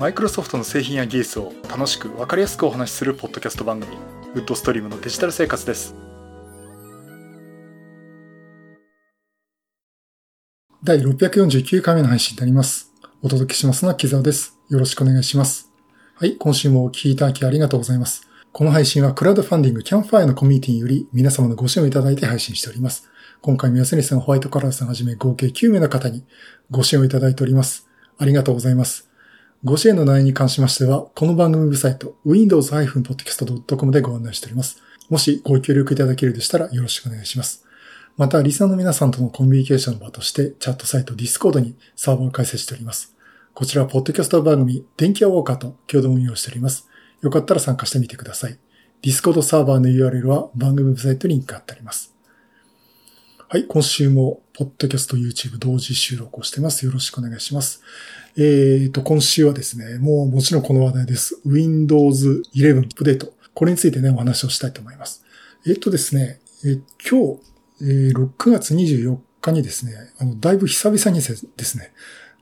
マイクロソフトの製品や技術を楽しく分かりやすくお話しするポッドキャスト番組ウッドストリームのデジタル生活です第649回目の配信になります。お届けしますのは木沢です。よろしくお願いします。はい、今週もお聞きいただきありがとうございます。この配信はクラウドファンディングキャンファイアのコミュニティにより皆様のご支援をいただいて配信しております。今回も安根さん、ホワイトカラーさんはじめ合計9名の方にご支援をいただいております。ありがとうございます。ご支援の内容に関しましては、この番組ウェブサイト、windows-podcast.com でご案内しております。もしご協力いただけるでしたらよろしくお願いします。また、リスナーの皆さんとのコミュニケーションの場として、チャットサイト Discord にサーバーを開設しております。こちらは、ポッドキャスト番組、電気屋ウォーカーと共同運用しております。よかったら参加してみてください。Discord サーバーの URL は番組ウェブサイトにリンク貼ってあります。はい、今週も、ポッドキャスト YouTube 同時収録をしてます。よろしくお願いします。えーと、今週はですね、もうもちろんこの話題です。Windows 11アップデート。これについてね、お話をしたいと思います。えっ、とですね、えー今日、えー6月24日にですね、あの、だいぶ久々にですね、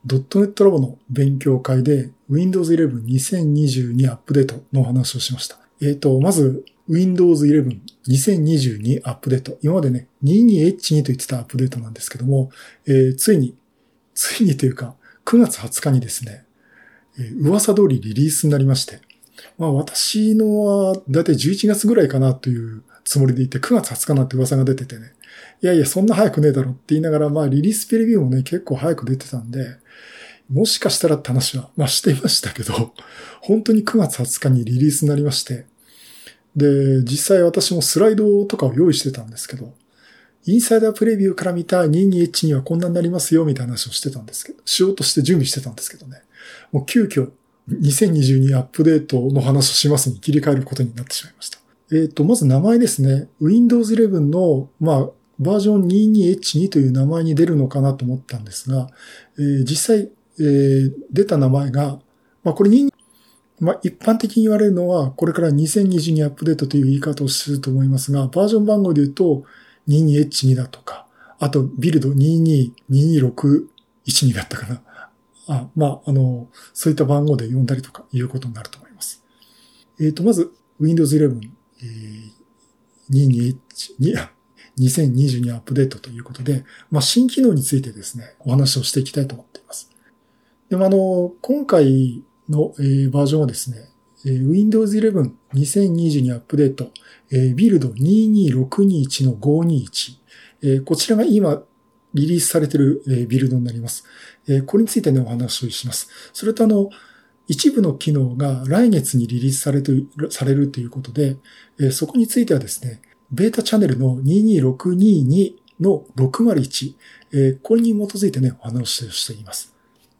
ドットネットラボの勉強会で Windows 11 2022アップデートのお話をしました。えっ、と、まず Windows 11 2022アップデート。今までね、22H2 と言ってたアップデートなんですけども、えーついに、ついにというか、9月20日にですね、噂通りリリースになりまして、まあ私のはだいたい11月ぐらいかなというつもりでいて、9月20日なんて噂が出ててね、いやいや、そんな早くねえだろって言いながら、まあリリースプレビューもね、結構早く出てたんで、もしかしたらって話は、まあしていましたけど、本当に9月20日にリリースになりまして、で、実際私もスライドとかを用意してたんですけど、インサイダープレビューから見た 22H にはこんなになりますよ、みたいな話をしてたんですけど、しようとして準備してたんですけどね。もう急遽、2022アップデートの話をしますに切り替えることになってしまいました。えっ、と、まず名前ですね。Windows 11の、まあ、バージョン 22H2 という名前に出るのかなと思ったんですが、えー実際、えー出た名前が、まあ、これ2まあ、一般的に言われるのは、これから2022アップデートという言い方をすると思いますが、バージョン番号で言うと 22H2 だとか、あとビルド222612だったかな。あまあ、あの、そういった番号で呼んだりとかいうことになると思います。えっ、と、まず、Windows 11、えー、22H2、2022 アップデートということで、まあ、新機能についてですね、お話をしていきたいと思っています。でもあの、今回の、えーバージョンはですね、えー Windows 11 2022アップデート、ビルド22621の521、こちらが今リリースされている、ビルドになります。これについてね、お話をします。それとあの、一部の機能が来月にリリースされてされるということで、そこについてはですね、ベータチャンネルの22622の601、これに基づいてね、お話をしています。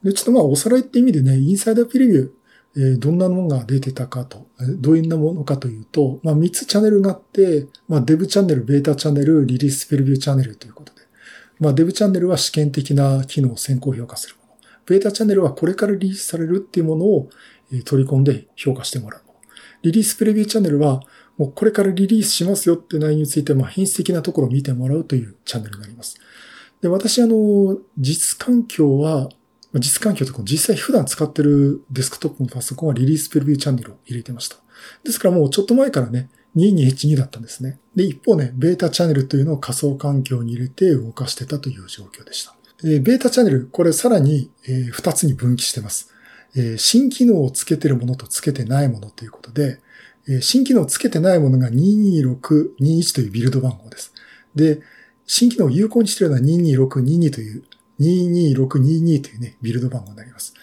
で、ちょっとまあ、おさらいって意味でね、インサイダープレビュー、えどんなものが出てたかと、どういうものかというと、まあ、3つチャンネルがあって、まあ、デブチャンネル、ベータチャンネル、リリースプレビューチャンネルということで、まあ、デブチャンネルは試験的な機能を先行評価するもの。ベータチャンネルはこれからリリースされるっていうものを取り込んで評価してもらうもの。リリースプレビューチャンネルは、もうこれからリリースしますよって内容について、まあ、品質的なところを見てもらうというチャンネルになります。で、私、あの、実環境は、実環境とか実際普段使ってるデスクトップのパソコンはリリースプレビューチャンネルを入れてました。ですからもうちょっと前からね、22H2 だったんですね。で、一方ね、ベータチャンネルというのを仮想環境に入れて動かしてたという状況でした。えーベータチャンネル、これさらに、え2つに分岐してます。えー新機能をつけてるものとつけてないものということで、えー新機能をつけてないものが22621というビルド番号です。で、新機能を有効にしているのは22622という、22622というね、ビルド番号になります。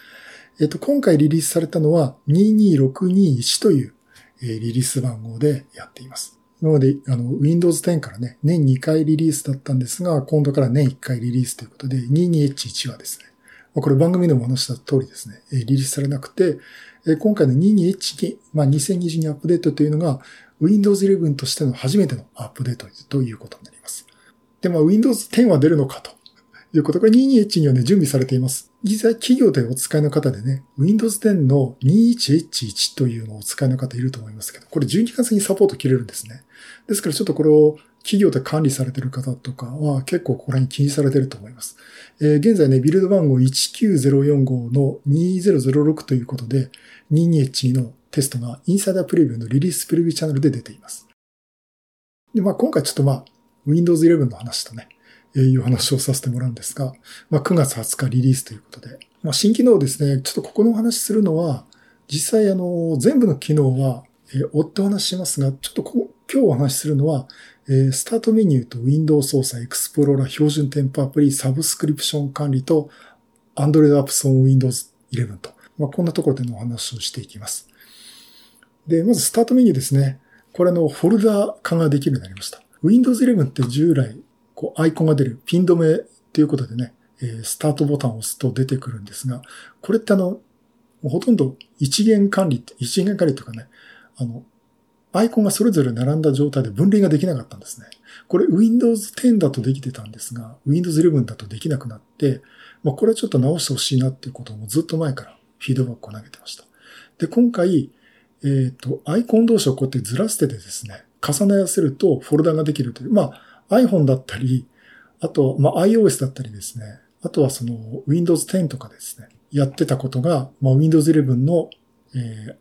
えっと、今回リリースされたのは22621という、えーリリース番号でやっています。今まで、あの、Windows 10からね、年2回リリースだったんですが、今度から年1回リリースということで、22H1 はですね、これ番組でも話した通りですね、リリースされなくて、今回の 22H2、まあ、2022アップデートというのが、Windows 11としての初めてのアップデートということになります。で、まあ、Windows 10は出るのかということが 22H にはね、準備されています。実際企業でお使いの方でね、Windows 10の 21H1 というのをお使いの方いると思いますけど、これ12月にサポート切れるんですね。ですからちょっとこれを企業で管理されている方とかは結構ここら辺気にされていると思います。えー、現在ね、ビルド番号19045の2006ということで、22H2 のテストがインサイダープレビューのリリースプレビューチャンネルで出ています。で、まあ今回ちょっとまあ、Windows 11の話とね、いう話をさせてもらうんですが、まあ9月20日リリースということで、まあ新機能ですね、ちょっとここのお話しするのは、実際あの、全部の機能は、え、追ってお話ししますが、ちょっとこ今日お話しするのは、え、スタートメニューと Windows 操作、エクスプローラー、標準添付アプリ、サブスクリプション管理と Android Apps on Windows 11と、まあ、こんなところでのお話をしていきます。で、まずスタートメニューですね。これのフォルダ化ができるようになりました。Windows 11って従来、こうアイコンが出るピン止めということでね、え、スタートボタンを押すと出てくるんですが、これってあの、ほとんど一元管理って、一元管理とかね、あの、アイコンがそれぞれ並んだ状態で分類ができなかったんですね。これ Windows 10だとできてたんですが、Windows 11だとできなくなって、まあ、これはちょっと直してほしいなっていうことをずっと前からフィードバックを投げてました。で、今回、えっ、ー、と、アイコン同士をこうやってずらしててですね、重ね合わせるとフォルダができるという、まあ iPhone だったり、あと、まあ iOS だったりですね、あとはその Windows 10とかですね、やってたことが、まあ、Windows 11の、えー、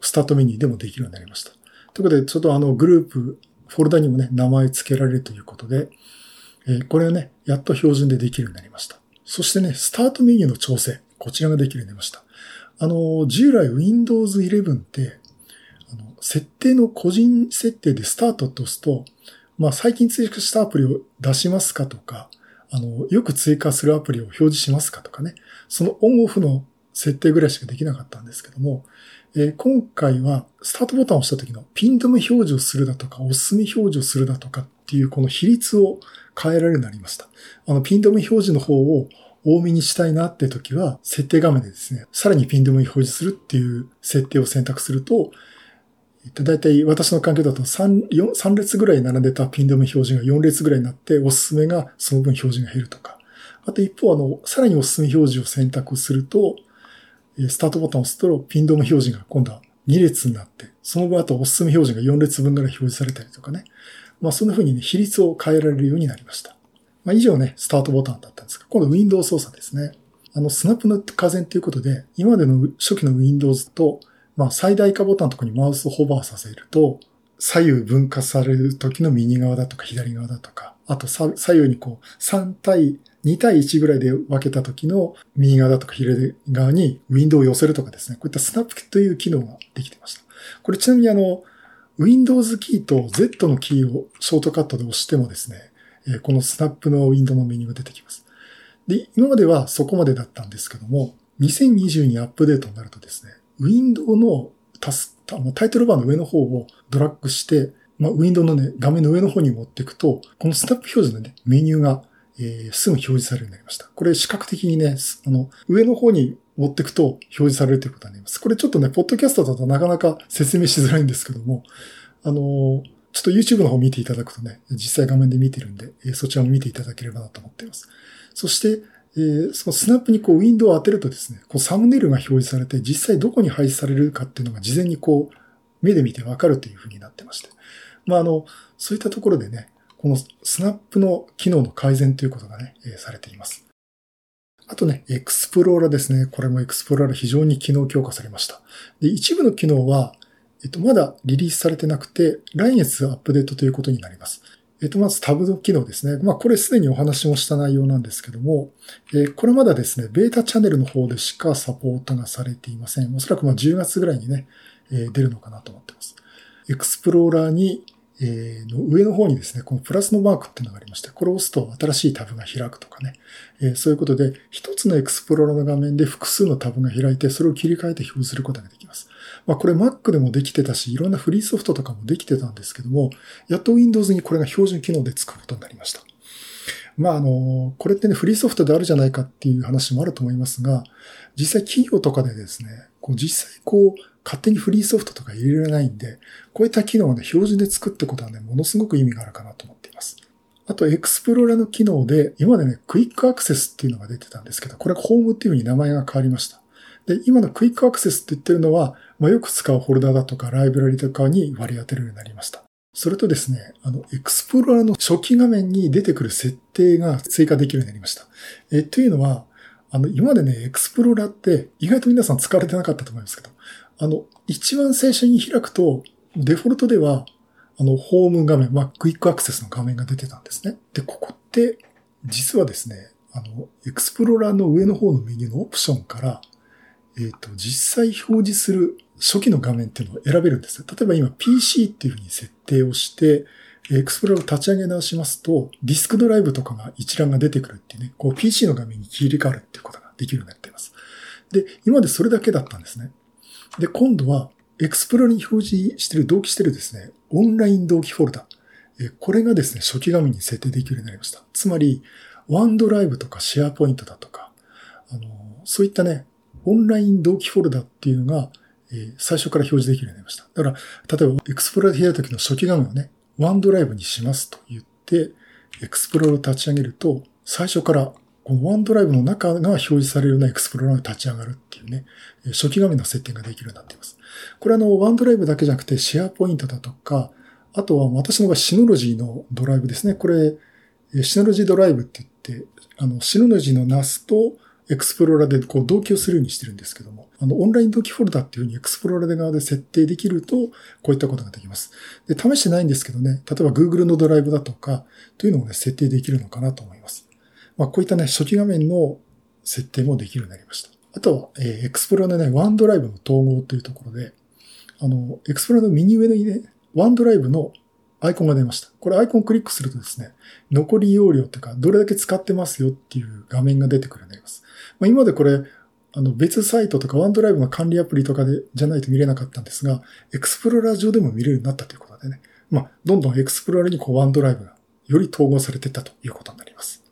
スタートメニューでもできるようになりました。ということで、ちょっとあのグループ、フォルダにもね、名前付けられるということで、えー、これはね、やっと標準でできるようになりました。そしてね、スタートメニューの調整、こちらができるようになりました。あの、従来 Windows 11って、あの、設定の個人設定でスタートと押すと、まあ最近追加したアプリを出しますかとか、あの、よく追加するアプリを表示しますかとかね、そのオンオフの設定ぐらいしかできなかったんですけども、えー、今回はスタートボタンを押した時のピン止め表示をするだとか、おすすめ表示をするだとかっていうこの比率を変えられるようになりました。あの、ピン止め表示の方を多めにしたいなって時は、設定画面でですね、さらにピン止め表示するっていう設定を選択すると、だいたい私の環境だと 3, 4 3列ぐらい並んでたピン止め表示が4列ぐらいになって、おすすめがその分表示が減るとか。あと一方、あの、さらにおすすめ表示を選択すると、スタートボタンを押すとピン止め表示が今度は2列になって、その分あとおすすめ表示が4列分ぐらい表示されたりとかね。まあそんな風にね、比率を変えられるようになりました。まあ以上ね、スタートボタンだったんですが、今度 Windows 操作ですね。あの、スナップの加減ということで、今までの初期の Windows と、まあ最大化ボタンのところにマウスをホバーさせると、左右分割される時の右側だとか左側だとか、あと左右にこう3対2対1ぐらいで分けた時の右側だとか左側にウィンドウを寄せるとかですね。こういったスナップという機能ができてました。これちなみにあの、Windows キーと Z のキーをショートカットで押してもですね、このスナップのウィンドウのメニューが出てきます。で、今まではそこまでだったんですけども、2020にアップデートになるとですね、ウィンドウのタスタイトルバーの上の方をドラッグして、まあ、ウィンドウのね、画面の上の方に持っていくと、このスナップ表示のね、メニューがえー、すぐ表示されるようになりました。これ視覚的にね、あの、上の方に持っていくと表示されるということになります。これちょっとね、ポッドキャストだとなかなか説明しづらいんですけども、あのー、ちょっと YouTube の方見ていただくとね、実際画面で見てるんで、そちらも見ていただければなと思っています。そして、えー、そのスナップにこうウィンドウを当てるとですね、こうサムネイルが表示されて、実際どこに配置されるかっていうのが事前にこう、目で見てわかるという風になってまして。まあ、あの、そういったところでね、このスナップの機能の改善ということがね、えー、されています。あとね、エクスプローラーですね。これもエクスプローラー非常に機能強化されました。で、一部の機能は、えっと、まだリリースされてなくて、来月アップデートということになります。えっと、まずタブの機能ですね。まあ、これすでにお話もした内容なんですけども、え、これまだですね、ベータチャンネルの方でしかサポートがされていません。おそらくまあ10月ぐらいにね、え、出るのかなと思ってます。エクスプローラーにえー、の上の方にですね、このプラスのマークっていうのがありまして、これを押すと新しいタブが開くとかね、え、そういうことで、一つのエクスプローラーの画面で複数のタブが開いて、それを切り替えて表示することができます。まあこれ Mac でもできてたし、いろんなフリーソフトとかもできてたんですけども、やっと Windows にこれが標準機能で使うことになりました。まああの、これってね、フリーソフトであるじゃないかっていう話もあると思いますが、実際企業とかでですね、こう実際こう、勝手にフリーソフトとか入れられないんで、こういった機能をね、標準で作ってことはね、ものすごく意味があるかなと思っています。あと、エクスプローラーの機能で、今までね、クイックアクセスっていうのが出てたんですけど、これはホームっていう風に名前が変わりました。で、今のクイックアクセスって言ってるのは、まあ、よく使うフォルダだとかライブラリとかに割り当てるようになりました。それとですね、あの、エクスプローラーの初期画面に出てくる設定が追加できるようになりました。え、というのは、あの、今までね、エクスプローラーって意外と皆さん使われてなかったと思いますけど、あの、一番最初に開くと、デフォルトでは、あの、ホーム画面、まあ、クイックアクセスの画面が出てたんですね。で、ここって、実はですね、あの、エクスプローラーの上の方のメニューのオプションから、えっ、ー、と、実際表示する初期の画面っていうのを選べるんです。例えば今 PC っていうふうに設定をして、エクスプローラーを立ち上げ直しますと、ディスクドライブとかが一覧が出てくるっていうね、こう PC の画面に切り替わるっていうことができるようになっています。で、今までそれだけだったんですね。で、今度は、エクスプローラーに表示してる、同期してるですね、オンライン同期フォルダ。これがですね、初期画面に設定できるようになりました。つまり、ワンドライブとかシェアポイントだとか、あの、そういったね、オンライン同期フォルダっていうのが、え最初から表示できるようになりました。だから、例えば、エクスプローラーで開いた時の初期画面をね、 OneDrive にしますと言って、エクスプローラーを立ち上げると、最初からこの OneDrive の中が表示されるようなエクスプローラーが立ち上がるっていうね、初期画面の設定ができるようになっています。これあの、 OneDrive だけじゃなくて、 SharePoint だとか、あとは私の場合 Synology のドライブですね。これ、 Synology Drive って言って、あの、 Synology の NAS とエクスプローラーでこう同期をするようにしてるんですけども、あの、オンライン同期フォルダっていうふうにエクスプローラーで側で設定できると、こういったことができます。で、試してないんですけどね、例えば Google のドライブだとか、というのをね、設定できるのかなと思います。まあ、こういったね、初期画面の設定もできるようになりました。あとは、えー、エクスプローラーのね、 OneDrive の統合というところで、あの、エクスプローラーの右上にね、 OneDrive のアイコンが出ました。これアイコンクリックするとですね、残り容量というか、どれだけ使ってますよっていう画面が出てくるようになります。まあ、今までこれ、あの別サイトとか OneDrive の管理アプリとかでじゃないと見れなかったんですが、エクスプローラー上でも見れるようになったということでね。まあ、どんどんエクスプローラーにこう OneDrive がより統合されていったということになります。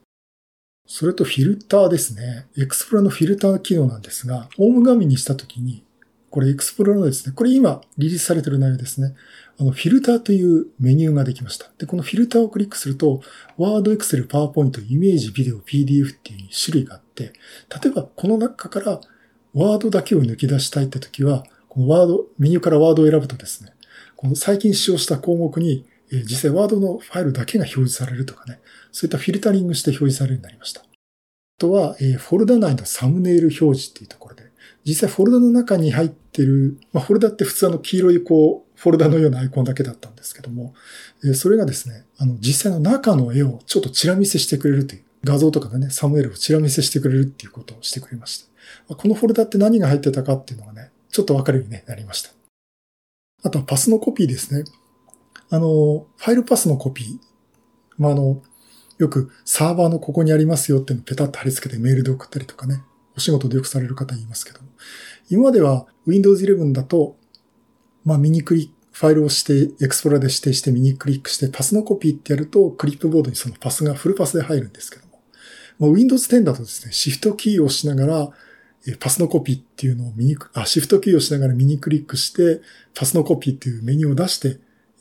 それとフィルターですね。エクスプローラーのフィルター機能なんですが、ホーム画面にしたときに、これエクスプローラーですね、これ今リリースされてる内容ですね。あの、フィルターというメニューができました。で、このフィルターをクリックすると、ワード、エクセル、パワーポイント、イメージ、ビデオ、PDF っていう種類があって、例えばこの中からワードだけを抜き出したいって時は、このワード、メニューからワードを選ぶとですね、この最近使用した項目にえ、実際ワードのファイルだけが表示されるとかね、そういったフィルタリングして表示されるようになりました。あとは、えー、フォルダ内のサムネイル表示っていうところで、実際フォルダの中に入ってる、まあ、フォルダって普通の黄色いこう、フォルダのようなアイコンだけだったんですけども、え、それがですね、あの、実際の中の絵をちょっとチラ見せしてくれるという、画像とかでね、サムネイルをチラ見せしてくれるっていうことをしてくれました。このフォルダって何が入ってたかっていうのがね、ちょっとわかるようになりました。あとはパスのコピーですね。あの、ファイルパスのコピー。まあ、あの、よくサーバーのここにありますよっていうのをペタッと貼り付けてメールで送ったりとかね、お仕事でよくされる方いますけど、今までは Windows 11だと、まあ右クリック、ファイルをして、エクスプローラで指定して右クリックしてパスのコピーってやると、クリップボードにそのパスがフルパスで入るんですけども、もう Windows 10だとですね、シフトキーを押しながら、パスのコピーっていうのを右ク、あ、シフトキーを押しながら右クリックして、パスのコピーっていうメニューを出して、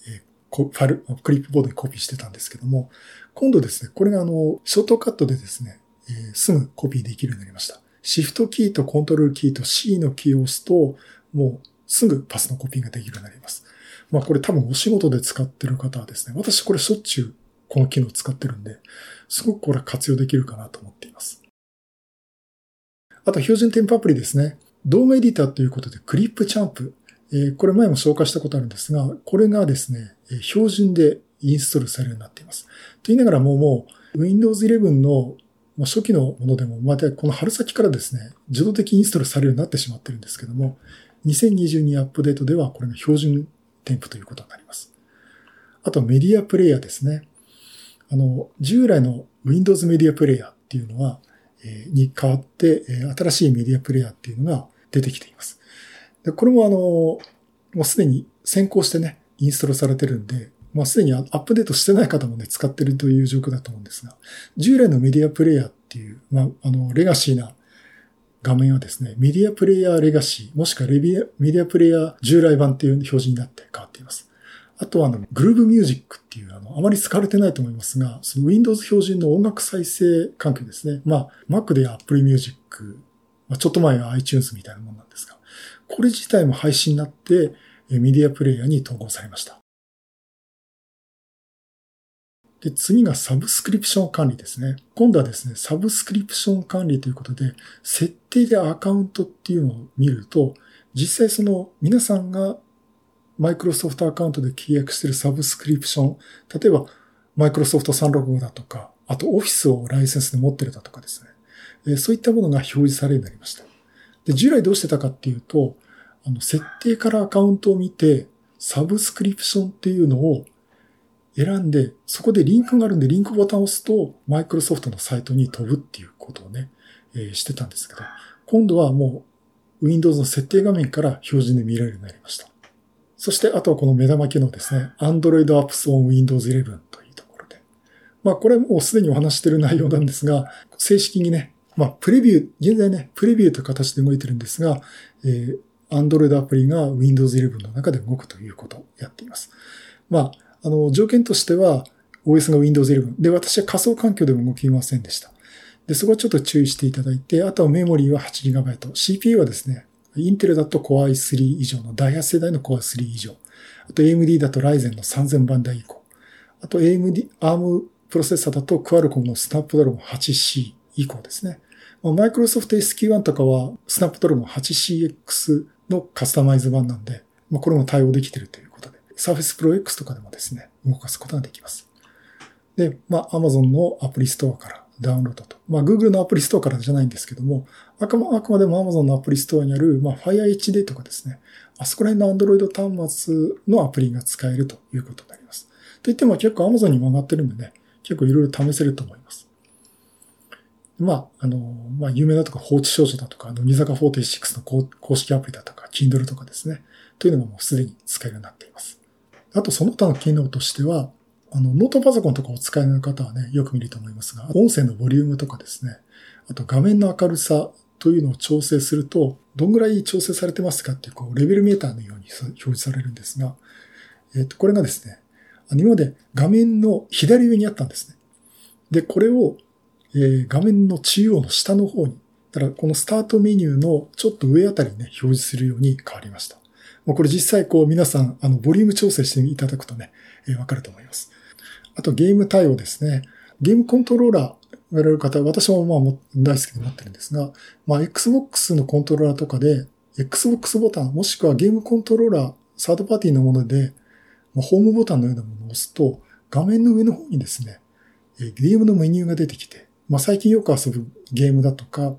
えファイル、クリップボードにコピーしてたんですけども、今度ですね、これがあの、ショートカットでですね、えー、すぐコピーできるようになりました。シフトキーとコントロールキーと C のキーを押すと、もうすぐパスのコピーができるようになります。まあこれ多分お仕事で使ってる方はですね、私これしょっちゅうこの機能を使ってるんで、すごくこれ活用できるかなと思っています。あと標準添付アプリですね。動画エディターということでクリップチャンプ。え、これ前も紹介したことあるんですが、これがですね、標準でインストールされるようになっています。と言いながらもうもう Windows 11の初期のものでも、またこの春先からですね、自動的にインストールされるようになってしまってるんですけども、2022アップデートではこれが標準添付ということになります。あとメディアプレイヤーですね。あの、従来の Windows メディアプレイヤーっていうのは、えー、に変わって、えー、新しいメディアプレイヤーっていうのが出てきています。でこれもあの、もうすでに先行してね、インストールされてるんで、まあ、すでにアップデートしてない方もね、使ってるという状況だと思うんですが、従来のメディアプレイヤーっていう、まあ、あの、レガシーな画面はですね、メディアプレイヤーレガシー、もしくはレビメディアプレイヤー従来版っていう表示になって変わっています。あとはあの、グルーブミュージックっていうあの、あまり使われてないと思いますが、その Windows 標準の音楽再生環境ですね。まあ、Mac で Apple Music、まあ、ちょっと前は iTunes みたいなものなんですが、これ自体も配信になって、メディアプレイヤーに統合されました。で、次がサブスクリプション管理ですね。今度はですね、サブスクリプション管理ということで、設定でアカウントっていうのを見ると、実際その皆さんがマイクロソフトアカウントで契約しているサブスクリプション、例えばマイクロソフト365だとか、あとオフィスをライセンスで持ってるだとかですね。そういったものが表示されるようになりました。で、従来どうしてたかっていうと、あの、設定からアカウントを見て、サブスクリプションっていうのを選んで、そこでリンクがあるんで、リンクボタンを押すと、マイクロソフトのサイトに飛ぶっていうことをね、えー、してたんですけど、今度はもう、Windows の設定画面から標準で見られるようになりました。そして、あとはこの目玉機能ですね。Android Apps on Windows 11というところで。まあ、これもうすでにお話してる内容なんですが、正式にね、まあ、プレビュー、現在ね、プレビューという形で動いてるんですが、えー、Android アプリが Windows 11の中で動くということをやっています。まあ、あの、条件としては OS が Windows 11で、私は仮想環境でも動きませんでした。で、そこはちょっと注意していただいて、あとはメモリーは 8GB、CPU はですね、インテルだと Core i3 以上の第8世代の Core i3 以上。あと AMD だと Ryzen の3000番台以降。あと AMD、ARM プロセッサーだと Qualcomm の Snapdragon 8C 以降ですね。マイクロソフト SQ1 とかは Snapdragon 8CX のカスタマイズ版なんで、まあ、これも対応できてるという、Surface Pro X とかでもですね、動かすことができます。で、まあ、Amazon のアプリストアからダウンロードと。まあ、Google のアプリストアからじゃないんですけども、あくまあくまでも Amazon のアプリストアにある、まあ、Fire HD とかですね、あそこら辺の Android 端末のアプリが使えるということになります。といっても結構 Amazon にも上がってるんでね、結構いろいろ試せると思います。まあ、あの、まあ、有名だとか放置少女だとか、乃木坂46の公式アプリだとか、Kindle とかですね。というのがもうすでに使えるようになっています。あと、その他の機能としては、あの、ノートパソコンとかお使いの方はね、よく見ると思いますが、音声のボリュームとかですね、あと画面の明るさというのを調整すると、どんぐらい調整されてますかっていう、こう、レベルメーターのように表示されるんですが、えっ、と、これがですね、今まで画面の左上にあったんですね。で、これをえー、画面の中央の下の方に、だからこのスタートメニューのちょっと上あたりにね、表示するように変わりました。もうこれ実際こう皆さん、あの、ボリューム調整していただくとね、え、わかると思います。あとゲーム対応ですね。ゲームコントローラー、やられる方、私もまあ大好きで持ってるんですが、まあ Xbox のコントローラーとかで、Xbox ボタン、もしくはゲームコントローラー、サードパーティーのもので、まあ、ホームボタンのようなものを押すと、画面の上の方にですね、ゲームのメニューが出てきて、まあ、最近よく遊ぶゲームだとか、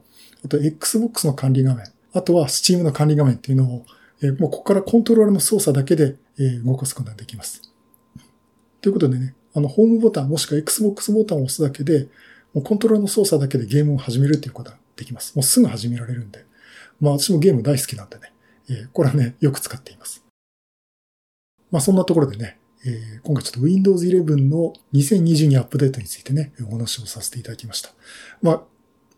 あと Xbox の管理画面、あとは Steam の管理画面っていうのを、え、もうここからコントローラーの操作だけで、え、動かすことができます。ということでね、あの、ホームボタンもしくは Xbox ボタンを押すだけで、もうコントローラーの操作だけでゲームを始めるっていうことができます。もうすぐ始められるんで。まあ私もゲーム大好きなんでね、え、これはね、よく使っています。まあそんなところでね、え、今回ちょっと Windows 11の2022アップデートについてね、お話をさせていただきました。まあ、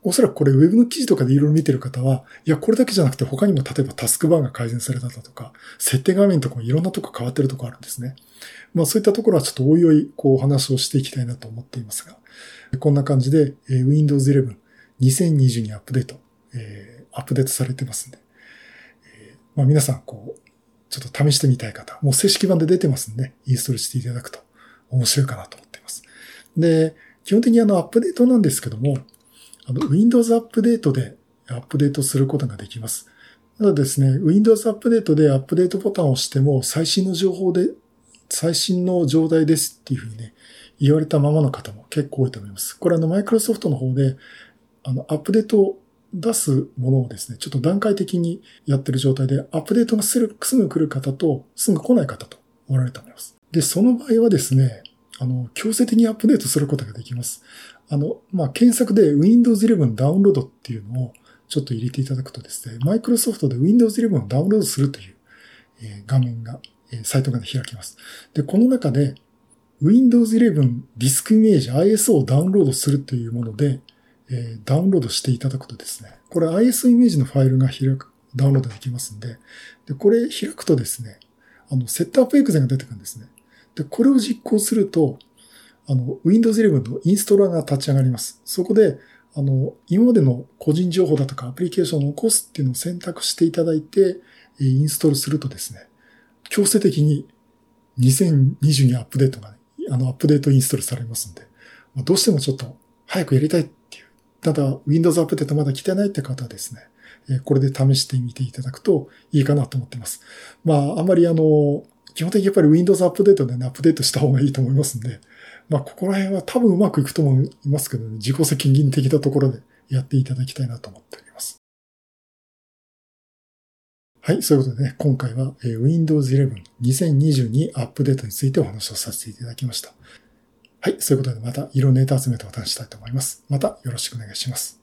おそらくこれ Web の記事とかでいろいろ見てる方は、いや、これだけじゃなくて他にも例えばタスクバーが改善されただとか、設定画面とかもいろんなとこ変わってるとこあるんですね。まあそういったところはちょっとおいおいこうお話をしていきたいなと思っていますが、こんな感じで、Windows 11 2022アップデート、えー、アップデートされてますんで、えー、まあ皆さんこう、ちょっと試してみたい方、もう正式版で出てますんで、インストールしていただくと面白いかなと思っています。で、基本的にあのアップデートなんですけども、あの Windows アップデートでアップデートすることができます。ただですね、Windows アップデートでアップデートボタンを押しても最新の情報で、最新の状態ですっていうふうにね、言われたままの方も結構多いと思います。これあの、マイクロソフトの方で、あの、アップデートを出すものをですね、ちょっと段階的にやってる状態で、アップデートがすぐすぐ来る方と、すぐ来ない方とおられると思います。で、その場合はですね、あの、強制的にアップデートすることができます。あの、まあ、検索で Windows 11ダウンロードっていうのをちょっと入れていただくとですね、マイクロソフトで Windows 11をダウンロードするという、画面が、サイトが開きます。で、この中で Windows 11ディスクイメージ ISO をダウンロードするというもので、え、ダウンロードしていただくとですね、これ IS イメージのファイルが開く、ダウンロードできますんで、で、これ開くとですね、あの、セットアップエクゼが出てくるんですね。で、これを実行すると、あの、Windows 11のインストーラーが立ち上がります。そこで、あの、今までの個人情報だとかアプリケーションを残すっていうのを選択していただいて、インストールするとですね、強制的に2022アップデートが、ね、あの、アップデートインストールされますんで、ま、どうしてもちょっと早くやりたいっていう。ただ、Windows アップデートまだ来てないって方はですね、これで試してみていただくといいかなと思っています。まあ、あんまりあの、基本的にやっぱり Windows アップデートでね、アップデートした方がいいと思いますんで、まあ、ここら辺は多分うまくいくと思いますけど、ね、自己責任的なところでやっていただきたいなと思っております。はい、そういうことでね、今回は Windows 11 2022アップデートについてお話をさせていただきました。はい、そういうことでまた色ネタ集めてお話したいと思います。またよろしくお願いします。